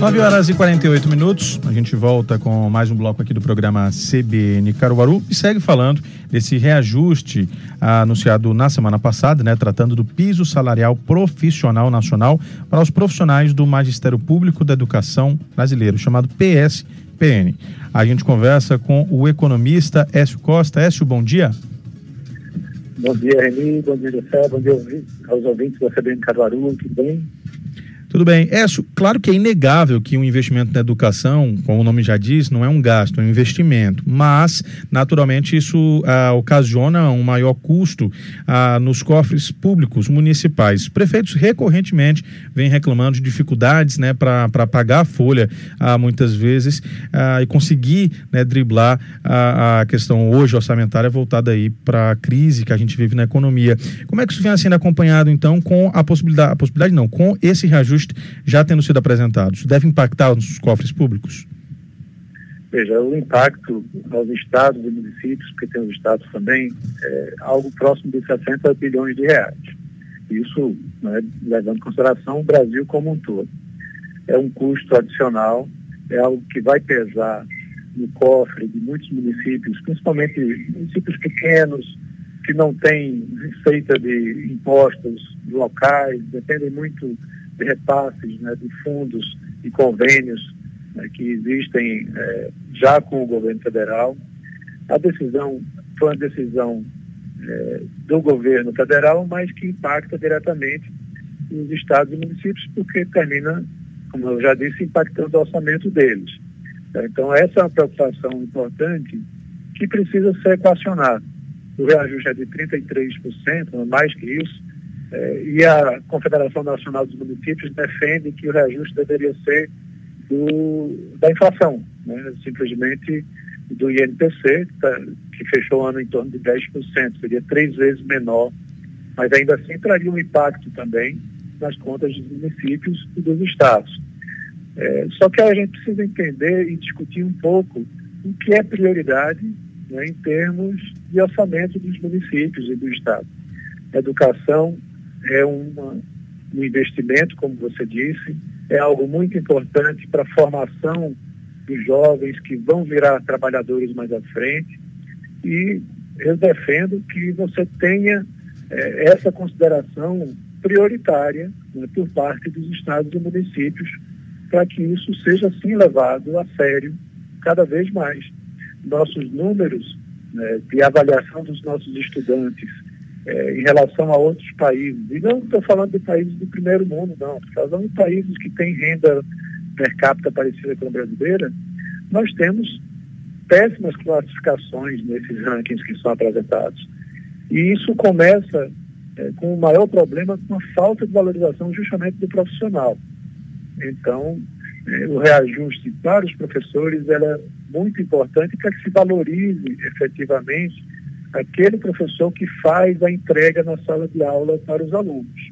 9 horas e 48 minutos. A gente volta com mais um bloco aqui do programa CBN Caruaru e segue falando desse reajuste ah, anunciado na semana passada, né, tratando do piso salarial profissional nacional para os profissionais do Magistério Público da Educação Brasileiro, chamado PSPN. A gente conversa com o economista Écio Costa. Écio, bom dia. Bom dia, Reni. Bom dia, José. Bom dia aos ouvintes da CBN Caruaru. Tudo bem? Tudo bem. Écio, claro que é inegável que um investimento na educação, como o nome já diz, não é um gasto, é um investimento. Mas, naturalmente, isso ah, ocasiona um maior custo ah, nos cofres públicos municipais. Prefeitos recorrentemente vêm reclamando de dificuldades né, para pagar a folha, ah, muitas vezes, ah, e conseguir né, driblar a, a questão hoje orçamentária voltada aí para a crise que a gente vive na economia. Como é que isso vem sendo acompanhado, então, com a possibilidade, a possibilidade não, com esse reajuste reajuste já tendo sido apresentados, deve impactar os cofres públicos? Veja, o impacto aos estados e municípios, porque tem os estados também, é algo próximo de 60 bilhões de reais. Isso né, levando em consideração o Brasil como um todo. É um custo adicional, é algo que vai pesar no cofre de muitos municípios, principalmente municípios pequenos, que não têm receita de impostos locais, dependem muito de repasses né, de fundos e convênios né, que existem é, já com o governo federal. A decisão foi uma decisão é, do governo federal, mas que impacta diretamente os estados e municípios, porque termina, como eu já disse, impactando o orçamento deles. Então, essa é uma preocupação importante que precisa ser equacionada. O reajuste é de 33%, mais que isso, é, e a Confederação Nacional dos Municípios defende que o reajuste deveria ser do, da inflação, né? simplesmente do INPC, tá, que fechou o ano em torno de 10%, seria três vezes menor, mas ainda assim traria um impacto também nas contas dos municípios e dos estados. É, só que a gente precisa entender e discutir um pouco o que é prioridade né, em termos de orçamento dos municípios e do estado. Educação, é uma, um investimento, como você disse, é algo muito importante para a formação dos jovens que vão virar trabalhadores mais à frente. E eu defendo que você tenha é, essa consideração prioritária né, por parte dos estados e municípios para que isso seja sim levado a sério cada vez mais. Nossos números né, de avaliação dos nossos estudantes é, em relação a outros países. E não estou falando de países do primeiro mundo, não. Estou falando de países que têm renda per capita parecida com a brasileira. Nós temos péssimas classificações nesses rankings que são apresentados. E isso começa é, com o maior problema com a falta de valorização justamente do profissional. Então, é, o reajuste para os professores é muito importante para que se valorize efetivamente aquele professor que faz a entrega na sala de aula para os alunos.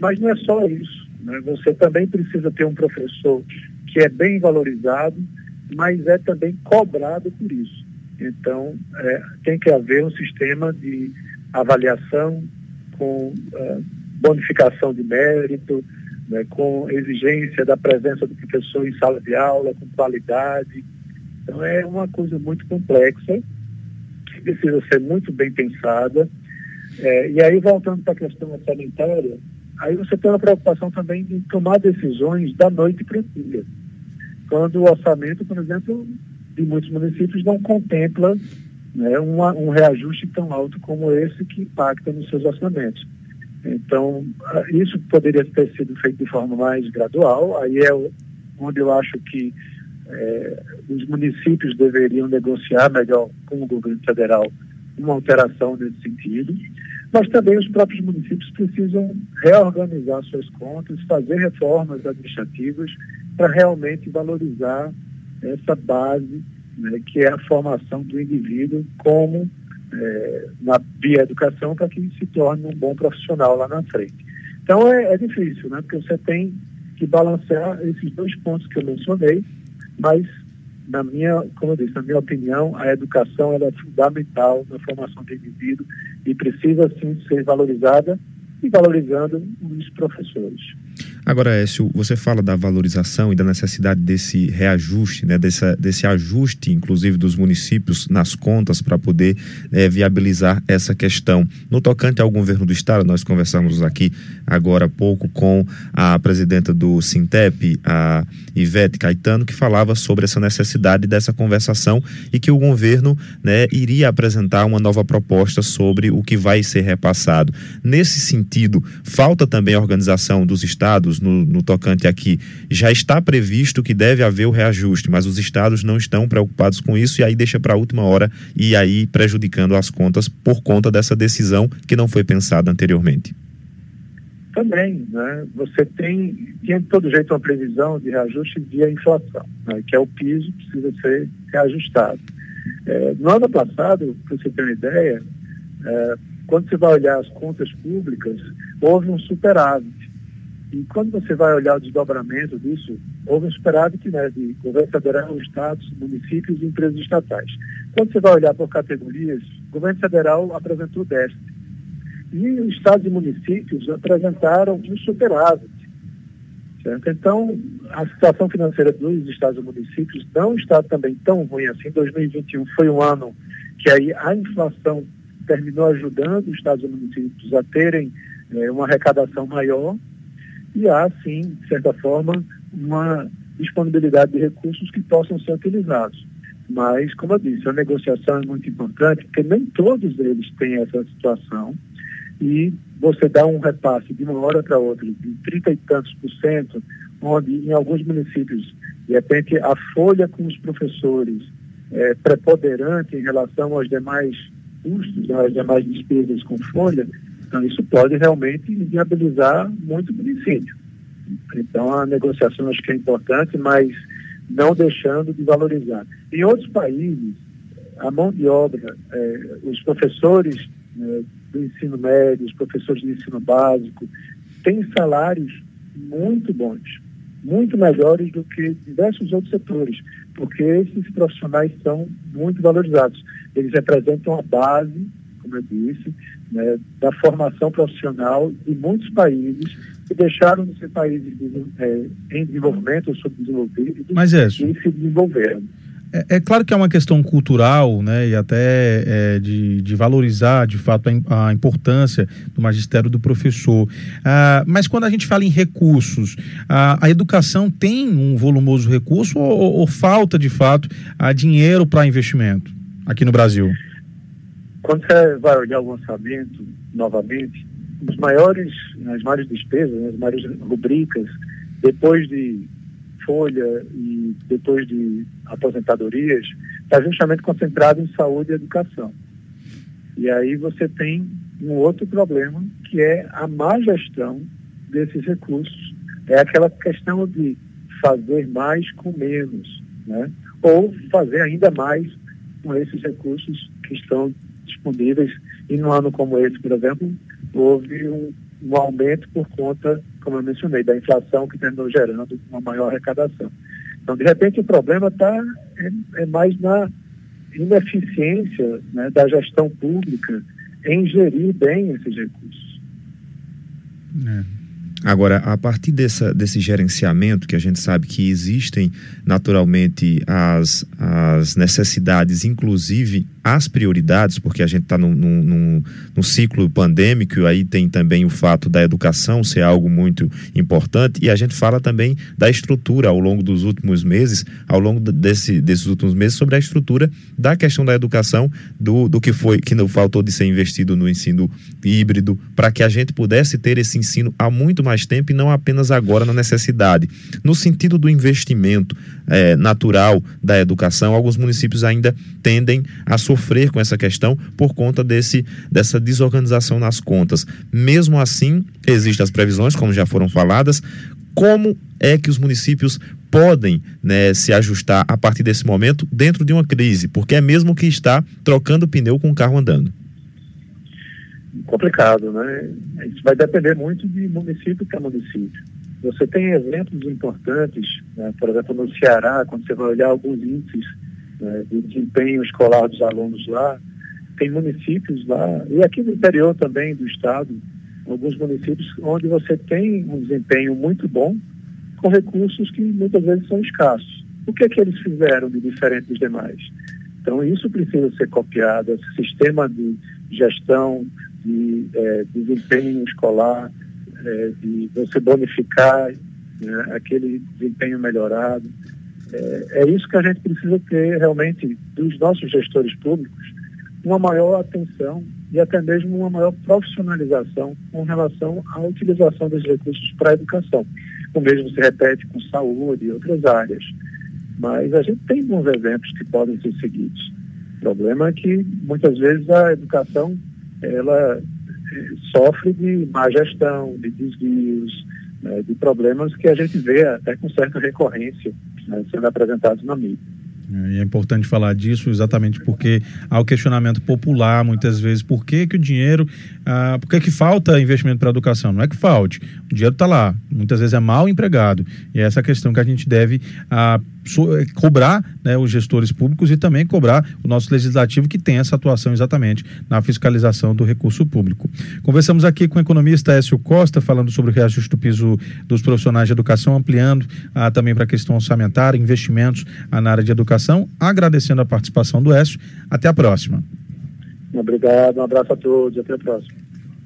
Mas não é só isso. Né? Você também precisa ter um professor que é bem valorizado, mas é também cobrado por isso. Então, é, tem que haver um sistema de avaliação com é, bonificação de mérito, né, com exigência da presença do professor em sala de aula, com qualidade. Então, é uma coisa muito complexa precisa ser muito bem pensada. É, e aí, voltando para a questão sanitária, aí você tem uma preocupação também de tomar decisões da noite para o dia. Quando o orçamento, por exemplo, de muitos municípios não contempla né, uma, um reajuste tão alto como esse que impacta nos seus orçamentos. Então, isso poderia ter sido feito de forma mais gradual, aí é onde eu acho que é, os municípios deveriam negociar melhor com o governo federal uma alteração nesse sentido, mas também os próprios municípios precisam reorganizar suas contas, fazer reformas administrativas para realmente valorizar essa base né, que é a formação do indivíduo como é, na via educação para que se torne um bom profissional lá na frente. Então é, é difícil, né, porque você tem que balancear esses dois pontos que eu mencionei, mas na minha, como eu disse, na minha opinião, a educação é fundamental na formação do indivíduo e precisa sim ser valorizada e valorizando os professores. Agora, Écio, você fala da valorização e da necessidade desse reajuste, né, desse, desse ajuste, inclusive, dos municípios nas contas para poder é, viabilizar essa questão. No tocante ao governo do Estado, nós conversamos aqui agora há pouco com a presidenta do Sintep, a Ivete Caetano, que falava sobre essa necessidade dessa conversação e que o governo né, iria apresentar uma nova proposta sobre o que vai ser repassado. Nesse sentido, falta também a organização dos estados no, no tocante aqui, já está previsto que deve haver o reajuste, mas os estados não estão preocupados com isso e aí deixa para a última hora e aí prejudicando as contas por conta dessa decisão que não foi pensada anteriormente. Também, né? Você tem, tinha de todo jeito uma previsão de reajuste via inflação, né? que é o piso que precisa ser reajustado. É, no ano passado, para você ter uma ideia, é, quando você vai olhar as contas públicas, houve um superávit e quando você vai olhar o desdobramento disso, houve um superávit né, de governo federal, estados, municípios e empresas estatais. Quando você vai olhar por categorias, o governo federal apresentou déficit. E os estados e municípios apresentaram um superávit. Certo? Então, a situação financeira dos estados e municípios não está também tão ruim assim. 2021 foi um ano que aí a inflação terminou ajudando os estados e municípios a terem é, uma arrecadação maior e há, sim, de certa forma, uma disponibilidade de recursos que possam ser utilizados. Mas, como eu disse, a negociação é muito importante, porque nem todos eles têm essa situação. E você dá um repasse de uma hora para outra de 30 e tantos por cento, onde em alguns municípios, de repente, a folha com os professores é preponderante em relação aos demais custos, às demais despesas com folha, então, isso pode realmente viabilizar muito município. Então, a negociação acho que é importante, mas não deixando de valorizar. Em outros países, a mão de obra, eh, os professores eh, do ensino médio, os professores do ensino básico, têm salários muito bons, muito melhores do que diversos outros setores, porque esses profissionais são muito valorizados. Eles representam a base como eu disse, né, da formação profissional de muitos países que deixaram de ser países é, em desenvolvimento ou subdesenvolvidos Mas é e se desenvolveram. É, é, claro que é uma questão cultural, né, e até é, de, de, valorizar, de fato, a, a, importância do magistério do professor. Ah, mas quando a gente fala em recursos, a, a educação tem um volumoso recurso ou, ou falta, de fato, a dinheiro para investimento aqui no Brasil? Quando você vai olhar o orçamento novamente, os maiores, as maiores despesas, né, as maiores rubricas, depois de folha e depois de aposentadorias, está justamente concentrado em saúde e educação. E aí você tem um outro problema, que é a má gestão desses recursos. É aquela questão de fazer mais com menos, né? ou fazer ainda mais com esses recursos que estão disponíveis. E num ano como esse, por exemplo, houve um, um aumento por conta, como eu mencionei, da inflação que terminou gerando uma maior arrecadação. Então, de repente, o problema está é, é, mais na ineficiência né, da gestão pública em gerir bem esses recursos. É. Agora, a partir dessa, desse gerenciamento, que a gente sabe que existem naturalmente as, as necessidades, inclusive as prioridades, porque a gente está num, num, num, ciclo pandêmico, aí tem também o fato da educação ser algo muito importante, e a gente fala também da estrutura ao longo dos últimos meses, ao longo desse, desses últimos meses, sobre a estrutura da questão da educação, do, do que foi, que não faltou de ser investido no ensino híbrido, para que a gente pudesse ter esse ensino há muito mais tempo e não apenas agora na necessidade. No sentido do investimento é, natural da educação, alguns municípios ainda tendem a sofrer com essa questão por conta desse, dessa desorganização nas contas. Mesmo assim, existem as previsões, como já foram faladas, como é que os municípios podem né, se ajustar a partir desse momento dentro de uma crise, porque é mesmo que está trocando pneu com o carro andando complicado, né? Isso vai depender muito de município para município. Você tem exemplos importantes, né? por exemplo, no Ceará, quando você vai olhar alguns índices né, de desempenho escolar dos alunos lá, tem municípios lá, e aqui no interior também do estado, alguns municípios onde você tem um desempenho muito bom com recursos que muitas vezes são escassos. O que é que eles fizeram de diferente dos demais? Então, isso precisa ser copiado, esse sistema de gestão, de é, desempenho escolar, é, de você bonificar né, aquele desempenho melhorado. É, é isso que a gente precisa ter realmente dos nossos gestores públicos, uma maior atenção e até mesmo uma maior profissionalização com relação à utilização dos recursos para a educação. O mesmo se repete com saúde e outras áreas. Mas a gente tem bons exemplos que podem ser seguidos. O problema é que muitas vezes a educação ela eh, sofre de má gestão, de desvios, né, de problemas que a gente vê até com certa recorrência né, sendo apresentados na mídia. É, é importante falar disso exatamente porque há o questionamento popular muitas vezes por que, que o dinheiro, ah, por que, que falta investimento para a educação? Não é que falte, o dinheiro está lá, muitas vezes é mal empregado e é essa questão que a gente deve ah, cobrar né, os gestores públicos e também cobrar o nosso legislativo que tem essa atuação exatamente na fiscalização do recurso público. Conversamos aqui com o economista Écio Costa, falando sobre o reajuste do piso dos profissionais de educação, ampliando ah, também para a questão orçamentária, investimentos ah, na área de educação, agradecendo a participação do Écio. Até a próxima. Obrigado, um abraço a todos, até a próxima.